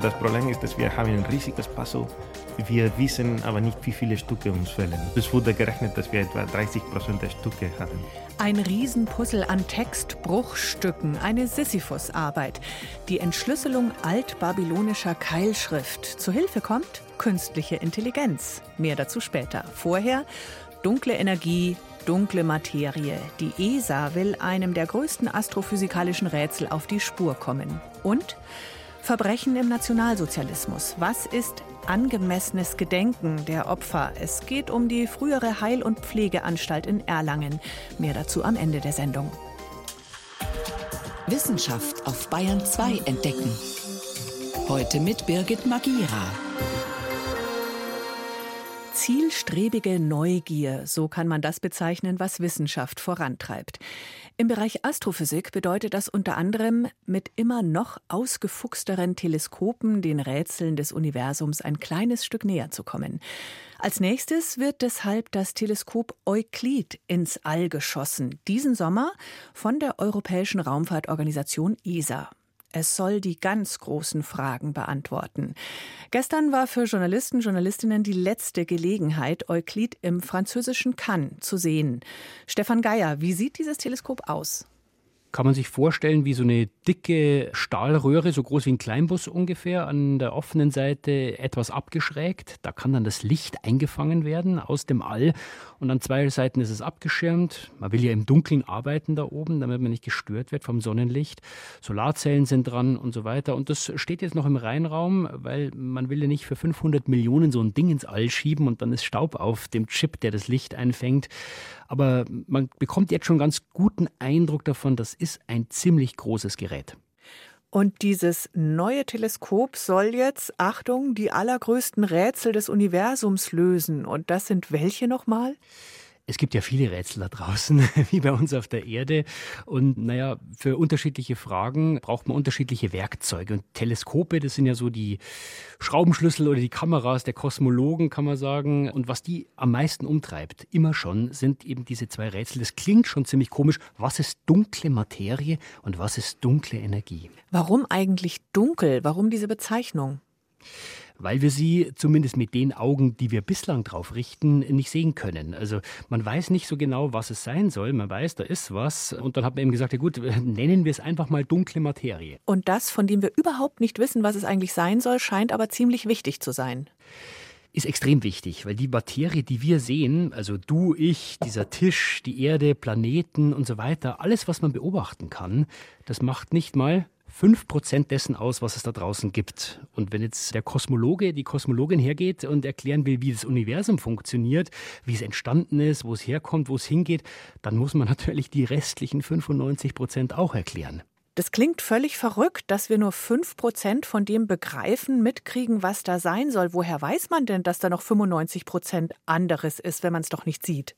Das Problem ist, dass wir haben ein riesiges Passo. Wir wissen aber nicht, wie viele Stücke uns fehlen. Es wurde gerechnet, dass wir etwa 30 Prozent der Stücke haben. Ein Riesenpuzzle an Textbruchstücken, eine Sisyphus-Arbeit. Die Entschlüsselung altbabylonischer Keilschrift. Zu Hilfe kommt künstliche Intelligenz. Mehr dazu später. Vorher dunkle Energie, dunkle Materie. Die ESA will einem der größten astrophysikalischen Rätsel auf die Spur kommen. Und Verbrechen im Nationalsozialismus. Was ist angemessenes Gedenken der Opfer? Es geht um die frühere Heil- und Pflegeanstalt in Erlangen. Mehr dazu am Ende der Sendung. Wissenschaft auf Bayern 2 entdecken. Heute mit Birgit Magira. Zielstrebige Neugier, so kann man das bezeichnen, was Wissenschaft vorantreibt. Im Bereich Astrophysik bedeutet das unter anderem, mit immer noch ausgefuchsteren Teleskopen den Rätseln des Universums ein kleines Stück näher zu kommen. Als nächstes wird deshalb das Teleskop Euklid ins All geschossen, diesen Sommer von der Europäischen Raumfahrtorganisation ESA. Es soll die ganz großen Fragen beantworten. Gestern war für Journalisten, Journalistinnen die letzte Gelegenheit, Euklid im französischen Cannes zu sehen. Stefan Geier, wie sieht dieses Teleskop aus? kann man sich vorstellen wie so eine dicke Stahlröhre, so groß wie ein Kleinbus ungefähr, an der offenen Seite etwas abgeschrägt. Da kann dann das Licht eingefangen werden aus dem All und an zwei Seiten ist es abgeschirmt. Man will ja im Dunkeln arbeiten da oben, damit man nicht gestört wird vom Sonnenlicht. Solarzellen sind dran und so weiter. Und das steht jetzt noch im Reinraum, weil man will ja nicht für 500 Millionen so ein Ding ins All schieben und dann ist Staub auf dem Chip, der das Licht einfängt. Aber man bekommt jetzt schon ganz guten Eindruck davon, das ist ein ziemlich großes Gerät. Und dieses neue Teleskop soll jetzt, Achtung, die allergrößten Rätsel des Universums lösen. Und das sind welche nochmal? Es gibt ja viele Rätsel da draußen, wie bei uns auf der Erde. Und naja, für unterschiedliche Fragen braucht man unterschiedliche Werkzeuge. Und Teleskope, das sind ja so die Schraubenschlüssel oder die Kameras der Kosmologen, kann man sagen. Und was die am meisten umtreibt, immer schon, sind eben diese zwei Rätsel. Das klingt schon ziemlich komisch. Was ist dunkle Materie und was ist dunkle Energie? Warum eigentlich dunkel? Warum diese Bezeichnung? Weil wir sie zumindest mit den Augen, die wir bislang drauf richten, nicht sehen können. Also man weiß nicht so genau, was es sein soll. Man weiß, da ist was. Und dann hat man eben gesagt, ja gut, nennen wir es einfach mal dunkle Materie. Und das, von dem wir überhaupt nicht wissen, was es eigentlich sein soll, scheint aber ziemlich wichtig zu sein ist extrem wichtig, weil die Materie, die wir sehen, also du, ich, dieser Tisch, die Erde, Planeten und so weiter, alles, was man beobachten kann, das macht nicht mal 5% dessen aus, was es da draußen gibt. Und wenn jetzt der Kosmologe, die Kosmologin hergeht und erklären will, wie das Universum funktioniert, wie es entstanden ist, wo es herkommt, wo es hingeht, dann muss man natürlich die restlichen 95% auch erklären. Das klingt völlig verrückt, dass wir nur 5% von dem begreifen, mitkriegen, was da sein soll. Woher weiß man denn, dass da noch 95% anderes ist, wenn man es doch nicht sieht?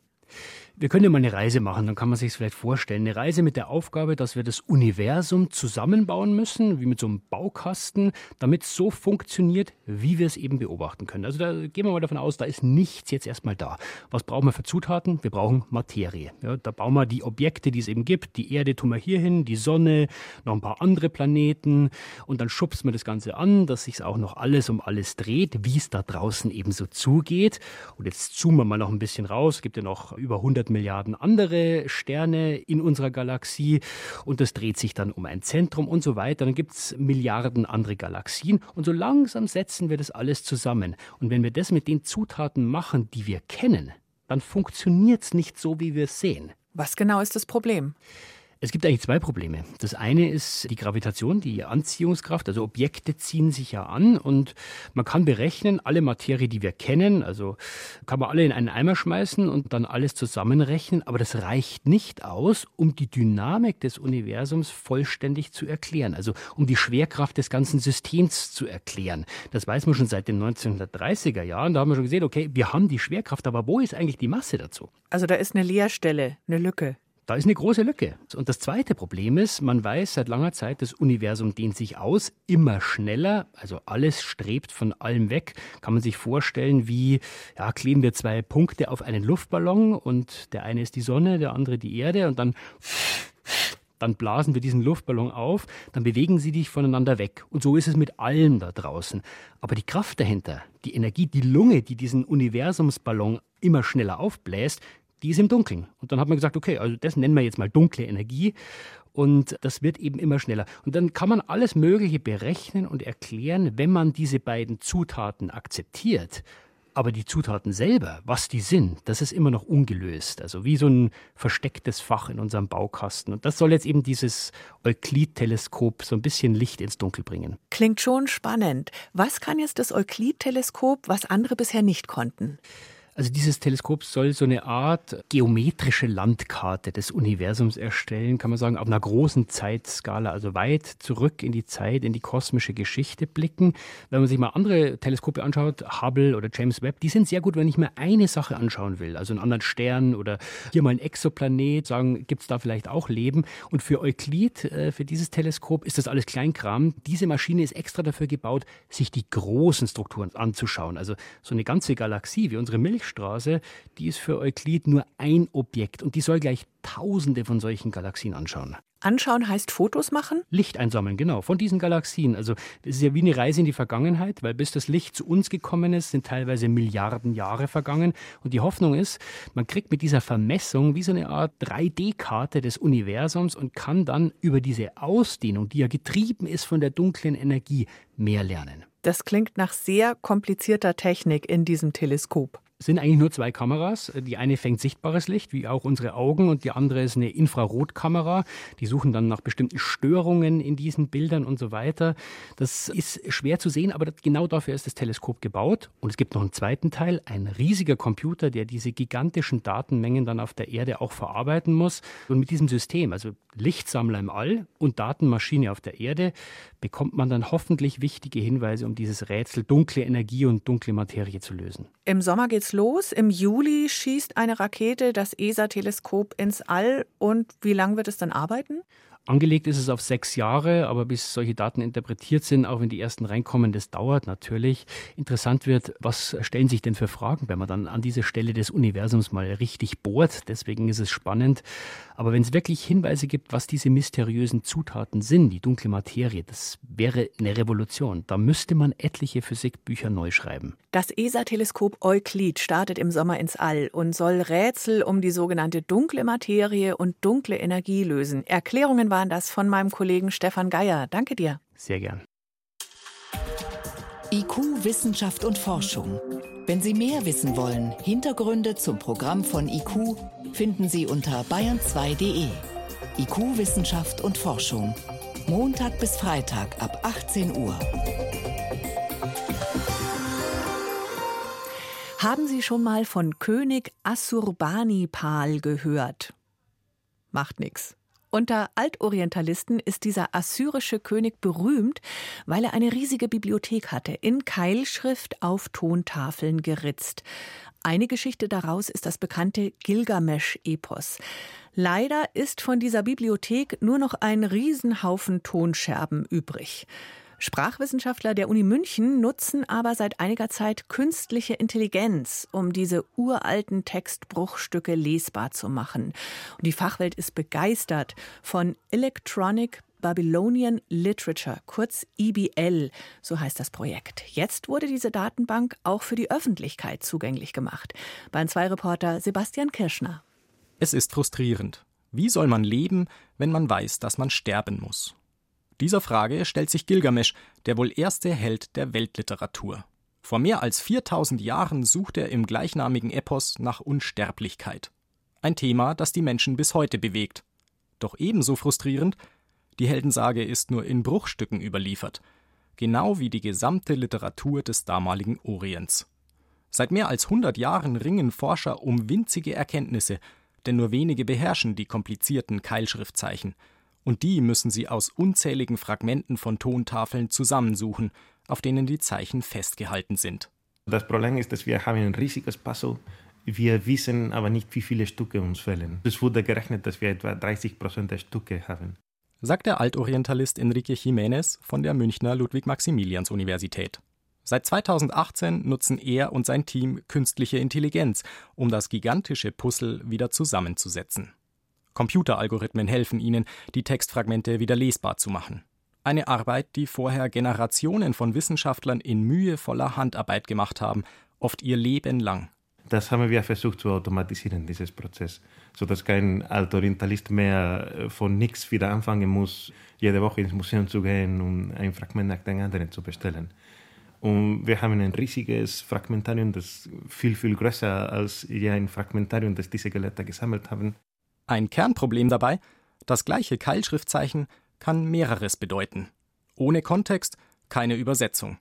Wir können ja mal eine Reise machen, dann kann man sich es vielleicht vorstellen. Eine Reise mit der Aufgabe, dass wir das Universum zusammenbauen müssen, wie mit so einem Baukasten, damit es so funktioniert, wie wir es eben beobachten können. Also da gehen wir mal davon aus, da ist nichts jetzt erstmal da. Was brauchen wir für Zutaten? Wir brauchen Materie. Ja, da bauen wir die Objekte, die es eben gibt. Die Erde tun wir hier hin, die Sonne, noch ein paar andere Planeten und dann schubst man das Ganze an, dass sich auch noch alles um alles dreht, wie es da draußen eben so zugeht. Und jetzt zoomen wir mal noch ein bisschen raus. Es gibt ja noch über 100 100 Milliarden andere Sterne in unserer Galaxie und das dreht sich dann um ein Zentrum und so weiter. Dann gibt es Milliarden andere Galaxien und so langsam setzen wir das alles zusammen. Und wenn wir das mit den Zutaten machen, die wir kennen, dann funktioniert es nicht so, wie wir es sehen. Was genau ist das Problem? Es gibt eigentlich zwei Probleme. Das eine ist die Gravitation, die Anziehungskraft. Also Objekte ziehen sich ja an und man kann berechnen, alle Materie, die wir kennen, also kann man alle in einen Eimer schmeißen und dann alles zusammenrechnen. Aber das reicht nicht aus, um die Dynamik des Universums vollständig zu erklären. Also um die Schwerkraft des ganzen Systems zu erklären. Das weiß man schon seit den 1930er Jahren. Da haben wir schon gesehen, okay, wir haben die Schwerkraft, aber wo ist eigentlich die Masse dazu? Also da ist eine Leerstelle, eine Lücke. Da ist eine große Lücke. Und das zweite Problem ist, man weiß seit langer Zeit, das Universum dehnt sich aus, immer schneller. Also alles strebt von allem weg. Kann man sich vorstellen, wie ja, kleben wir zwei Punkte auf einen Luftballon und der eine ist die Sonne, der andere die Erde und dann dann blasen wir diesen Luftballon auf, dann bewegen sie dich voneinander weg. Und so ist es mit allem da draußen. Aber die Kraft dahinter, die Energie, die Lunge, die diesen Universumsballon immer schneller aufbläst, die ist im Dunkeln. Und dann hat man gesagt, okay, also das nennen wir jetzt mal dunkle Energie. Und das wird eben immer schneller. Und dann kann man alles Mögliche berechnen und erklären, wenn man diese beiden Zutaten akzeptiert aber die Zutaten selber, was die sind, das ist immer noch ungelöst. Also wie so ein verstecktes Fach in unserem Baukasten. Und das soll jetzt eben dieses Euklid-Teleskop so ein bisschen Licht ins Dunkel bringen. Klingt schon spannend. Was kann jetzt das Euklid-Teleskop, was andere bisher nicht konnten? Also dieses Teleskop soll so eine Art geometrische Landkarte des Universums erstellen, kann man sagen, auf einer großen Zeitskala, also weit zurück in die Zeit, in die kosmische Geschichte blicken. Wenn man sich mal andere Teleskope anschaut, Hubble oder James Webb, die sind sehr gut, wenn ich mir eine Sache anschauen will, also einen anderen Stern oder hier mal ein Exoplanet, sagen, gibt es da vielleicht auch Leben. Und für Euklid, äh, für dieses Teleskop, ist das alles Kleinkram. Diese Maschine ist extra dafür gebaut, sich die großen Strukturen anzuschauen. Also so eine ganze Galaxie wie unsere Milch Milchstraße, die ist für Euklid nur ein Objekt und die soll gleich Tausende von solchen Galaxien anschauen. Anschauen heißt Fotos machen? Licht einsammeln, genau, von diesen Galaxien. Also das ist ja wie eine Reise in die Vergangenheit, weil bis das Licht zu uns gekommen ist, sind teilweise Milliarden Jahre vergangen. Und die Hoffnung ist, man kriegt mit dieser Vermessung wie so eine Art 3D-Karte des Universums und kann dann über diese Ausdehnung, die ja getrieben ist von der dunklen Energie, mehr lernen. Das klingt nach sehr komplizierter Technik in diesem Teleskop sind eigentlich nur zwei Kameras. Die eine fängt sichtbares Licht, wie auch unsere Augen, und die andere ist eine Infrarotkamera. Die suchen dann nach bestimmten Störungen in diesen Bildern und so weiter. Das ist schwer zu sehen, aber genau dafür ist das Teleskop gebaut. Und es gibt noch einen zweiten Teil, ein riesiger Computer, der diese gigantischen Datenmengen dann auf der Erde auch verarbeiten muss. Und mit diesem System, also Lichtsammler im All und Datenmaschine auf der Erde, bekommt man dann hoffentlich wichtige Hinweise, um dieses Rätsel dunkle Energie und dunkle Materie zu lösen. Im Sommer geht's los. Im Juli schießt eine Rakete das ESA-Teleskop ins All. Und wie lange wird es dann arbeiten? Angelegt ist es auf sechs Jahre, aber bis solche Daten interpretiert sind, auch wenn die ersten reinkommen, das dauert natürlich. Interessant wird, was stellen sich denn für Fragen, wenn man dann an diese Stelle des Universums mal richtig bohrt. Deswegen ist es spannend. Aber wenn es wirklich Hinweise gibt, was diese mysteriösen Zutaten sind, die dunkle Materie, das wäre eine Revolution. Da müsste man etliche Physikbücher neu schreiben. Das ESA-Teleskop Euklid startet im Sommer ins All und soll Rätsel um die sogenannte dunkle Materie und dunkle Energie lösen. Erklärungen waren das von meinem Kollegen Stefan Geier. Danke dir. Sehr gern. IQ, Wissenschaft und Forschung. Wenn Sie mehr wissen wollen, Hintergründe zum Programm von IQ finden Sie unter bayern2.de. IQ, Wissenschaft und Forschung. Montag bis Freitag ab 18 Uhr. Haben Sie schon mal von König Assurbanipal gehört? Macht nichts. Unter Altorientalisten ist dieser assyrische König berühmt, weil er eine riesige Bibliothek hatte, in Keilschrift auf Tontafeln geritzt. Eine Geschichte daraus ist das bekannte Gilgamesch-Epos. Leider ist von dieser Bibliothek nur noch ein Riesenhaufen Tonscherben übrig. Sprachwissenschaftler der Uni München nutzen aber seit einiger Zeit künstliche Intelligenz, um diese uralten Textbruchstücke lesbar zu machen. Und die Fachwelt ist begeistert von Electronic Babylonian Literature, kurz EBL, so heißt das Projekt. Jetzt wurde diese Datenbank auch für die Öffentlichkeit zugänglich gemacht. Bayern 2 Reporter Sebastian Kirschner. Es ist frustrierend. Wie soll man leben, wenn man weiß, dass man sterben muss? Dieser Frage stellt sich Gilgamesch, der wohl erste Held der Weltliteratur. Vor mehr als 4000 Jahren sucht er im gleichnamigen Epos nach Unsterblichkeit. Ein Thema, das die Menschen bis heute bewegt. Doch ebenso frustrierend, die Heldensage ist nur in Bruchstücken überliefert, genau wie die gesamte Literatur des damaligen Orients. Seit mehr als 100 Jahren ringen Forscher um winzige Erkenntnisse, denn nur wenige beherrschen die komplizierten Keilschriftzeichen – und die müssen sie aus unzähligen Fragmenten von Tontafeln zusammensuchen, auf denen die Zeichen festgehalten sind. Das Problem ist, dass wir haben ein riesiges Puzzle Wir wissen aber nicht, wie viele Stücke uns fehlen. Es wurde gerechnet, dass wir etwa 30 Prozent der Stücke haben. Sagt der Altorientalist Enrique Jiménez von der Münchner Ludwig-Maximilians-Universität. Seit 2018 nutzen er und sein Team künstliche Intelligenz, um das gigantische Puzzle wieder zusammenzusetzen. Computeralgorithmen helfen ihnen, die Textfragmente wieder lesbar zu machen. Eine Arbeit, die vorher Generationen von Wissenschaftlern in mühevoller Handarbeit gemacht haben, oft ihr Leben lang. Das haben wir versucht zu automatisieren, dieses Prozess, sodass kein Altorientalist mehr äh, von nichts wieder anfangen muss, jede Woche ins Museum zu gehen und ein Fragment nach dem anderen zu bestellen. Und wir haben ein riesiges Fragmentarium, das viel, viel größer als ein Fragmentarium, das diese Gelehrten gesammelt haben. Ein Kernproblem dabei, das gleiche Keilschriftzeichen kann mehreres bedeuten. Ohne Kontext keine Übersetzung.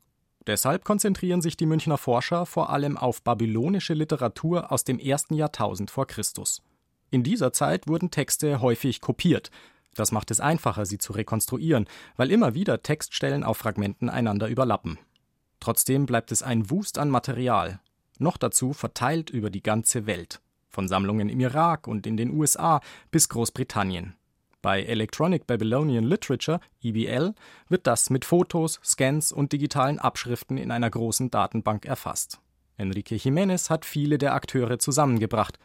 Deshalb konzentrieren sich die Münchner Forscher vor allem auf babylonische Literatur aus dem ersten Jahrtausend vor Christus. In dieser Zeit wurden Texte häufig kopiert. Das macht es einfacher, sie zu rekonstruieren, weil immer wieder Textstellen auf Fragmenten einander überlappen. Trotzdem bleibt es ein Wust an Material, noch dazu verteilt über die ganze Welt, von Sammlungen im Irak und in den USA bis Großbritannien. Bei Electronic Babylonian Literature, EBL, wird das mit Fotos, Scans und digitalen Abschriften in einer großen Datenbank erfasst. Enrique Jiménez hat viele der Akteure zusammengebracht.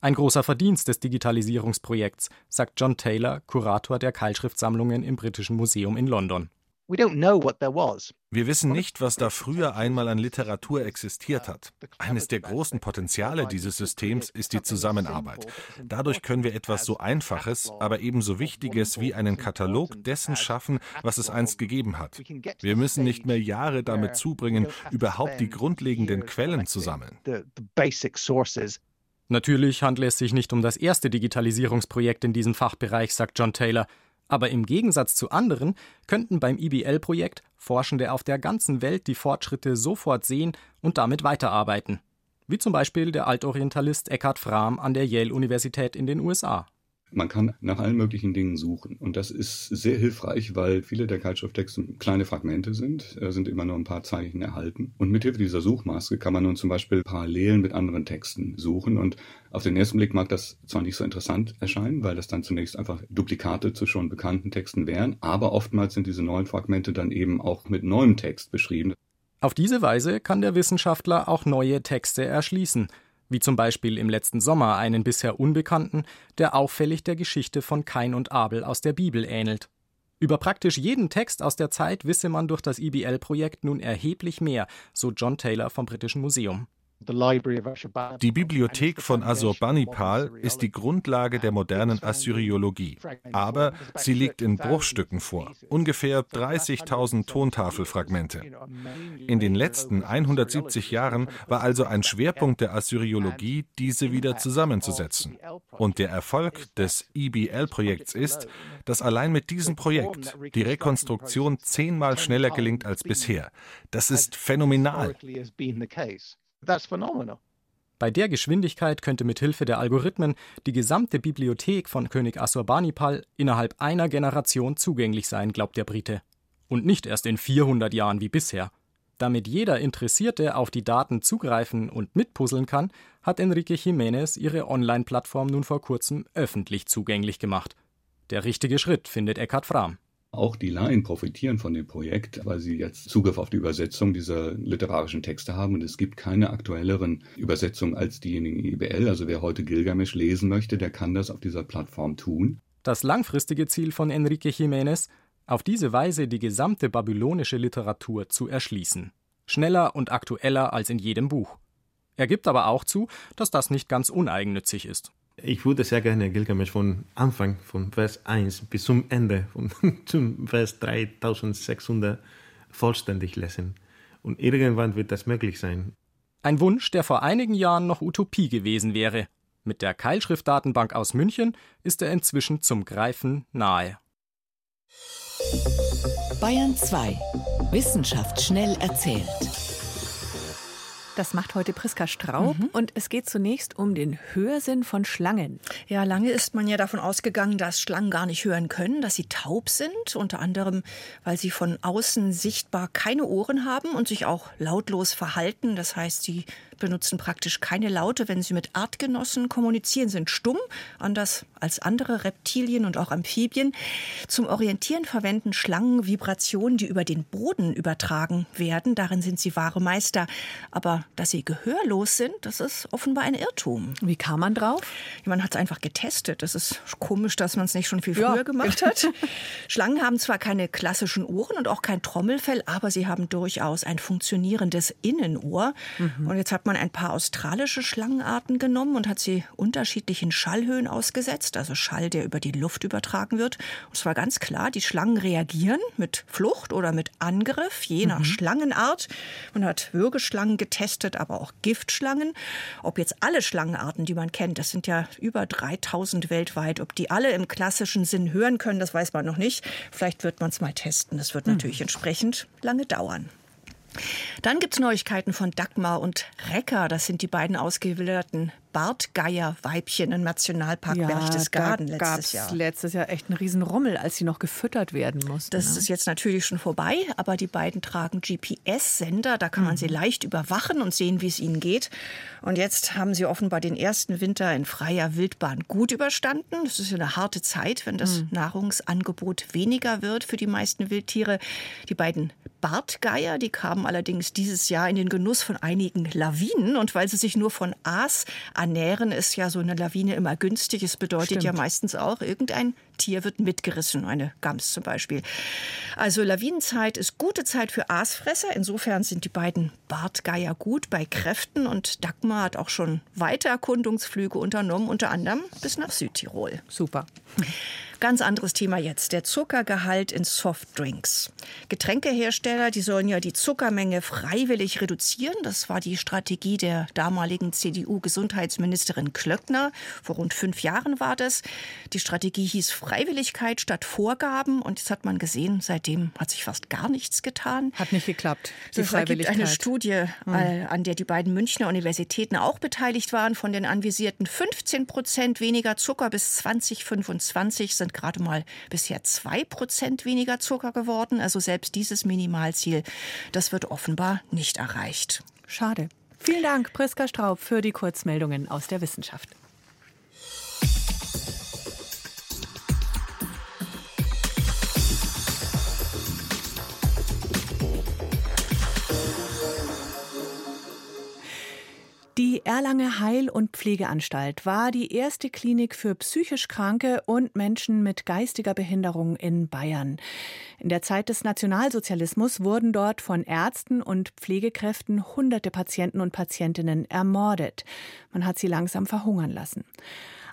Ein großer Verdienst des Digitalisierungsprojekts, sagt John Taylor, Kurator der Keilschriftsammlungen im Britischen Museum in London. Wir wissen nicht, was da früher einmal an Literatur existiert hat. Eines der großen Potenziale dieses Systems ist die Zusammenarbeit. Dadurch können wir etwas so Einfaches, aber ebenso Wichtiges wie einen Katalog dessen schaffen, was es einst gegeben hat. Wir müssen nicht mehr Jahre damit zubringen, überhaupt die grundlegenden Quellen zu sammeln. Natürlich handelt es sich nicht um das erste Digitalisierungsprojekt in diesem Fachbereich, sagt John Taylor. Aber im Gegensatz zu anderen könnten beim IBL-Projekt Forschende auf der ganzen Welt die Fortschritte sofort sehen und damit weiterarbeiten. Wie zum Beispiel der Altorientalist Eckhard Frahm an der Yale-Universität in den USA. Man kann nach allen möglichen Dingen suchen. Und das ist sehr hilfreich, weil viele der Keilschrifttexte kleine Fragmente sind, sind immer nur ein paar Zeichen erhalten. Und mithilfe dieser Suchmaske kann man nun zum Beispiel Parallelen mit anderen Texten suchen. Und auf den ersten Blick mag das zwar nicht so interessant erscheinen, weil das dann zunächst einfach Duplikate zu schon bekannten Texten wären, aber oftmals sind diese neuen Fragmente dann eben auch mit neuem Text beschrieben. Auf diese Weise kann der Wissenschaftler auch neue Texte erschließen wie zum Beispiel im letzten Sommer einen bisher Unbekannten, der auffällig der Geschichte von Kain und Abel aus der Bibel ähnelt. Über praktisch jeden Text aus der Zeit wisse man durch das IBL-Projekt nun erheblich mehr, so John Taylor vom Britischen Museum. Die Bibliothek von Assurbanipal ist die Grundlage der modernen Assyriologie, aber sie liegt in Bruchstücken vor, ungefähr 30.000 Tontafelfragmente. In den letzten 170 Jahren war also ein Schwerpunkt der Assyriologie, diese wieder zusammenzusetzen. Und der Erfolg des EBL-Projekts ist, dass allein mit diesem Projekt die Rekonstruktion zehnmal schneller gelingt als bisher. Das ist phänomenal. That's phenomenal. Bei der Geschwindigkeit könnte mit Hilfe der Algorithmen die gesamte Bibliothek von König Assurbanipal innerhalb einer Generation zugänglich sein, glaubt der Brite. Und nicht erst in 400 Jahren wie bisher. Damit jeder Interessierte auf die Daten zugreifen und mitpuzzeln kann, hat Enrique Jiménez ihre Online-Plattform nun vor kurzem öffentlich zugänglich gemacht. Der richtige Schritt, findet Eckhard Frahm. Auch die Laien profitieren von dem Projekt, weil sie jetzt Zugriff auf die Übersetzung dieser literarischen Texte haben. Und es gibt keine aktuelleren Übersetzungen als diejenigen IBL. Also wer heute Gilgamesch lesen möchte, der kann das auf dieser Plattform tun. Das langfristige Ziel von Enrique Jiménez, auf diese Weise die gesamte babylonische Literatur zu erschließen. Schneller und aktueller als in jedem Buch. Er gibt aber auch zu, dass das nicht ganz uneigennützig ist. Ich würde sehr gerne Gilgamesch von Anfang, von Vers 1 bis zum Ende, von zum Vers 3600 vollständig lesen. Und irgendwann wird das möglich sein. Ein Wunsch, der vor einigen Jahren noch Utopie gewesen wäre. Mit der Keilschriftdatenbank aus München ist er inzwischen zum Greifen nahe. Bayern 2. Wissenschaft schnell erzählt. Das macht heute Priska Straub mhm. und es geht zunächst um den Hörsinn von Schlangen. Ja, lange ist man ja davon ausgegangen, dass Schlangen gar nicht hören können, dass sie taub sind, unter anderem, weil sie von außen sichtbar keine Ohren haben und sich auch lautlos verhalten. Das heißt, sie benutzen praktisch keine Laute, wenn sie mit Artgenossen kommunizieren, sind stumm, anders als andere Reptilien und auch Amphibien. Zum Orientieren verwenden Schlangen Vibrationen, die über den Boden übertragen werden. Darin sind sie wahre Meister. Aber dass sie gehörlos sind, das ist offenbar ein Irrtum. Wie kam man drauf? Man hat es einfach getestet. Das ist komisch, dass man es nicht schon viel früher ja. gemacht hat. Schlangen haben zwar keine klassischen Ohren und auch kein Trommelfell, aber sie haben durchaus ein funktionierendes Innenohr. Mhm. Und jetzt hat man ein paar australische Schlangenarten genommen und hat sie unterschiedlichen Schallhöhen ausgesetzt, also Schall, der über die Luft übertragen wird. Und es war ganz klar, die Schlangen reagieren mit Flucht oder mit Angriff, je nach mhm. Schlangenart. Man hat Würgeschlangen getestet, aber auch Giftschlangen. Ob jetzt alle Schlangenarten, die man kennt, das sind ja über 3000 weltweit, ob die alle im klassischen Sinn hören können, das weiß man noch nicht. Vielleicht wird man es mal testen. Das wird mhm. natürlich entsprechend lange dauern. Dann gibt es Neuigkeiten von Dagmar und Recker. Das sind die beiden ausgewilderten Bartgeierweibchen im Nationalpark ja, Berchtesgaden da letztes Jahr. letztes Jahr echt einen Riesenrummel, als sie noch gefüttert werden mussten. Das ne? ist jetzt natürlich schon vorbei, aber die beiden tragen GPS-Sender. Da kann man mhm. sie leicht überwachen und sehen, wie es ihnen geht. Und jetzt haben sie offenbar den ersten Winter in freier Wildbahn gut überstanden. Das ist eine harte Zeit, wenn das mhm. Nahrungsangebot weniger wird für die meisten Wildtiere. Die beiden Bartgeier, die kamen allerdings dieses Jahr in den Genuss von einigen Lawinen. Und weil sie sich nur von Aas ernähren, ist ja so eine Lawine immer günstig. Es bedeutet Stimmt. ja meistens auch, irgendein Tier wird mitgerissen, eine Gams zum Beispiel. Also Lawinenzeit ist gute Zeit für Aasfresser. Insofern sind die beiden Bartgeier gut bei Kräften und Dagmar hat auch schon weite Erkundungsflüge unternommen, unter anderem bis nach Südtirol. Super. Ganz anderes Thema jetzt, der Zuckergehalt in Softdrinks. Getränkehersteller, die sollen ja die Zuckermenge freiwillig reduzieren. Das war die Strategie der damaligen CDU-Gesundheitsministerin Klöckner. Vor rund fünf Jahren war das. Die Strategie hieß Freiwilligkeit statt Vorgaben. Und jetzt hat man gesehen, seitdem hat sich fast gar nichts getan. Hat nicht geklappt. Die es gibt eine Studie, mhm. an der die beiden Münchner Universitäten auch beteiligt waren. Von den anvisierten 15 Prozent weniger Zucker bis 2025 sind gerade mal bisher zwei Prozent weniger Zucker geworden. Also selbst dieses Minimalziel, das wird offenbar nicht erreicht. Schade. Vielen Dank, Priska Straub, für die Kurzmeldungen aus der Wissenschaft. Die Erlanger Heil- und Pflegeanstalt war die erste Klinik für psychisch Kranke und Menschen mit geistiger Behinderung in Bayern. In der Zeit des Nationalsozialismus wurden dort von Ärzten und Pflegekräften hunderte Patienten und Patientinnen ermordet. Man hat sie langsam verhungern lassen.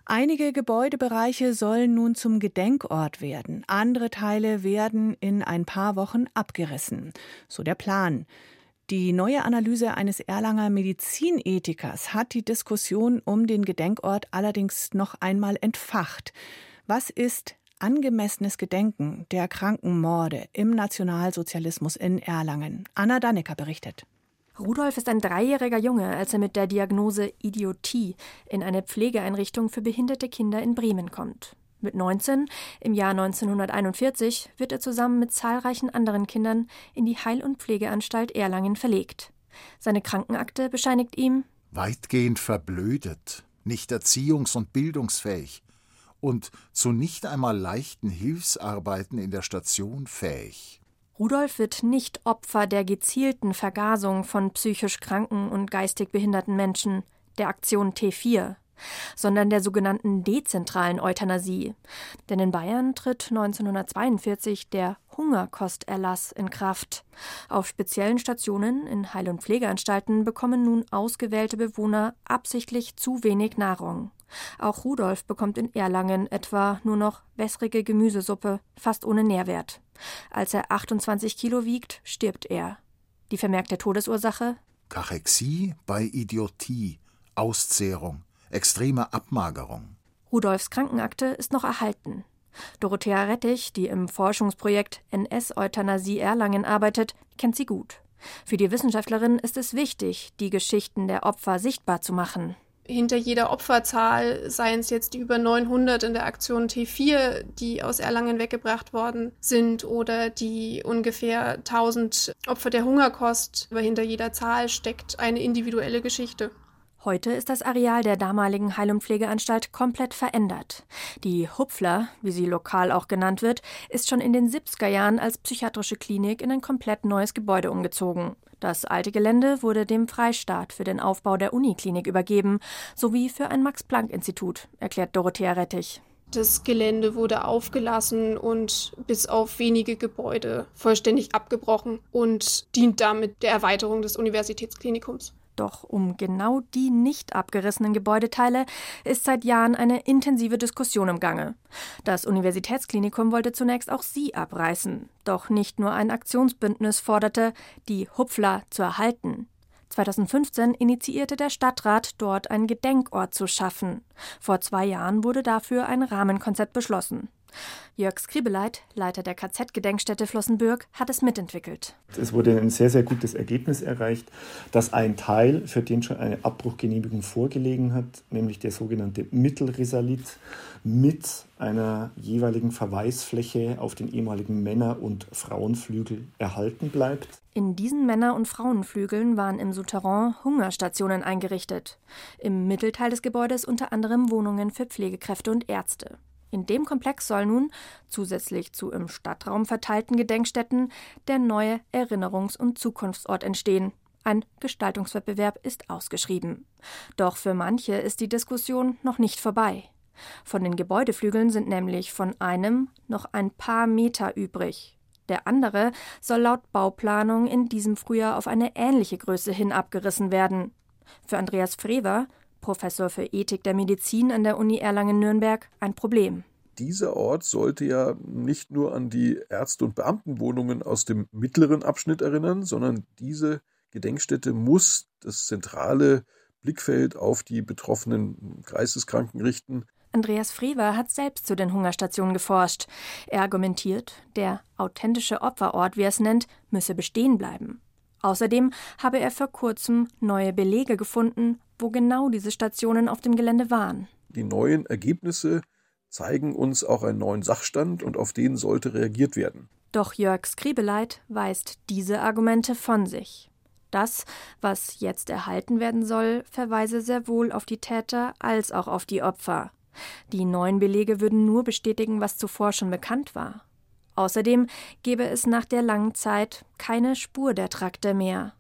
Einige Gebäudebereiche sollen nun zum Gedenkort werden. Andere Teile werden in ein paar Wochen abgerissen. So der Plan. Die neue Analyse eines Erlanger Medizinethikers hat die Diskussion um den Gedenkort allerdings noch einmal entfacht. Was ist angemessenes Gedenken der Krankenmorde im Nationalsozialismus in Erlangen? Anna Dannecker berichtet. Rudolf ist ein dreijähriger Junge, als er mit der Diagnose Idiotie in eine Pflegeeinrichtung für behinderte Kinder in Bremen kommt. Mit 19, im Jahr 1941, wird er zusammen mit zahlreichen anderen Kindern in die Heil- und Pflegeanstalt Erlangen verlegt. Seine Krankenakte bescheinigt ihm weitgehend verblödet, nicht erziehungs- und bildungsfähig und zu nicht einmal leichten Hilfsarbeiten in der Station fähig. Rudolf wird nicht Opfer der gezielten Vergasung von psychisch kranken und geistig behinderten Menschen, der Aktion T4, sondern der sogenannten dezentralen Euthanasie. Denn in Bayern tritt 1942 der Hungerkosterlass in Kraft. Auf speziellen Stationen in Heil- und Pflegeanstalten bekommen nun ausgewählte Bewohner absichtlich zu wenig Nahrung. Auch Rudolf bekommt in Erlangen etwa nur noch wässrige Gemüsesuppe, fast ohne Nährwert. Als er 28 Kilo wiegt, stirbt er. Die vermerkte Todesursache? Kachexie bei Idiotie, Auszehrung, extreme Abmagerung. Rudolfs Krankenakte ist noch erhalten. Dorothea Rettich, die im Forschungsprojekt NS-Euthanasie Erlangen arbeitet, kennt sie gut. Für die Wissenschaftlerin ist es wichtig, die Geschichten der Opfer sichtbar zu machen. hinter jeder Opferzahl, seien es jetzt die über 900 in der Aktion T4, die aus Erlangen weggebracht worden sind, oder die ungefähr 1000 Opfer der Hungerkost, aber hinter jeder Zahl steckt eine individuelle Geschichte. Heute ist das Areal der damaligen Heil- und Pflegeanstalt komplett verändert. Die Hupfler, wie sie lokal auch genannt wird, ist schon in den 70er Jahren als psychiatrische Klinik in ein komplett neues Gebäude umgezogen. Das alte Gelände wurde dem Freistaat für den Aufbau der Uniklinik übergeben, sowie für ein Max-Planck-Institut, erklärt Dorothea Rettich. Das Gelände wurde aufgelassen und bis auf wenige Gebäude vollständig abgebrochen und dient damit der Erweiterung des Universitätsklinikums. Doch um genau die nicht abgerissenen Gebäudeteile ist seit Jahren eine intensive Diskussion im Gange. Das Universitätsklinikum wollte zunächst auch sie abreißen. Doch nicht nur ein Aktionsbündnis forderte, die Hupfler zu erhalten. 2015 initiierte der Stadtrat, dort einen Gedenkort zu schaffen. Vor zwei Jahren wurde dafür ein Rahmenkonzept beschlossen. Jörg Skribeleit, Leiter der KZ-Gedenkstätte Flossenbürg, hat es mitentwickelt. Es wurde ein sehr, sehr gutes Ergebnis erreicht, dass ein Teil, für den schon eine Abbruchgenehmigung vorgelegen hat, nämlich der sogenannte Mittelrisalit, mit einer jeweiligen Verweisfläche auf den ehemaligen Männer- und Frauenflügel erhalten bleibt. In diesen Männer- und Frauenflügeln waren im Souterrain Hungerstationen eingerichtet. Im Mittelteil des Gebäudes unter anderem Wohnungen für Pflegekräfte und Ärzte. In dem Komplex soll nun, zusätzlich zu im Stadtraum verteilten Gedenkstätten, der neue Erinnerungs- und Zukunftsort entstehen. Ein Gestaltungswettbewerb ist ausgeschrieben. Doch für manche ist die Diskussion noch nicht vorbei. Von den Gebäudeflügeln sind nämlich von einem noch ein paar Meter übrig. Der andere soll laut Bauplanung in diesem Frühjahr auf eine ähnliche Größe hin abgerissen werden. Für Andreas Frewer, Professor für Ethik der Medizin an der Uni Erlangen-Nürnberg, ein Problem. Dieser Ort sollte ja nicht nur an die Ärzte- und Beamtenwohnungen aus dem mittleren Abschnitt erinnern, sondern diese Gedenkstätte muss das zentrale Blickfeld auf die betroffenen Geisteskranken richten. Andreas Frewer hat selbst zu den Hungerstationen geforscht. Er argumentiert, der authentische Opferort, wie er es nennt, müsse bestehen bleiben. Außerdem habe er vor kurzem neue Belege gefunden, wo genau diese Stationen auf dem Gelände waren. Die neuen Ergebnisse zeigen uns auch einen neuen Sachstand und auf den sollte reagiert werden. Doch Jörg Skribeleit weist diese Argumente von sich. Das, was jetzt erhalten werden soll, verweise sehr wohl auf die Täter als auch auf die Opfer. Die neuen Belege würden nur bestätigen, was zuvor schon bekannt war. Außerdem gäbe es nach der langen Zeit keine Spur der Trakte mehr.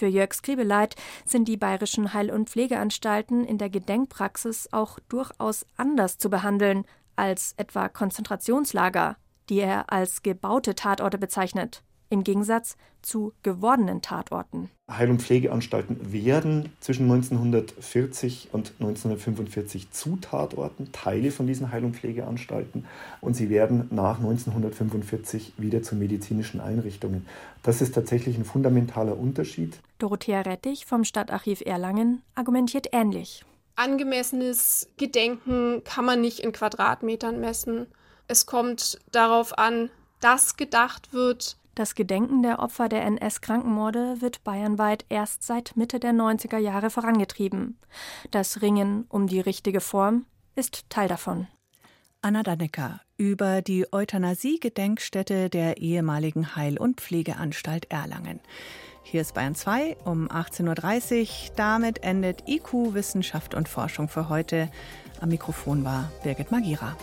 Für Jörg Skribeleit sind die bayerischen Heil- und Pflegeanstalten in der Gedenkpraxis auch durchaus anders zu behandeln als etwa Konzentrationslager, die er als gebaute Tatorte bezeichnet im Gegensatz zu gewordenen Tatorten. Heil- und Pflegeanstalten werden zwischen 1940 und 1945 zu Tatorten, Teile von diesen Heil- und Pflegeanstalten, und sie werden nach 1945 wieder zu medizinischen Einrichtungen. Das ist tatsächlich ein fundamentaler Unterschied. Dorothea Rettich vom Stadtarchiv Erlangen argumentiert ähnlich. Angemessenes Gedenken kann man nicht in Quadratmetern messen. Es kommt darauf an, dass gedacht wird, das Gedenken der Opfer der NS-Krankenmorde wird bayernweit erst seit Mitte der 90er Jahre vorangetrieben. Das Ringen um die richtige Form ist Teil davon. Anna Dannecker über die Euthanasie-Gedenkstätte der ehemaligen Heil- und Pflegeanstalt Erlangen. Hier ist Bayern 2 um 18.30 Uhr. Damit endet IQ Wissenschaft und Forschung für heute. Am Mikrofon war Birgit Magira.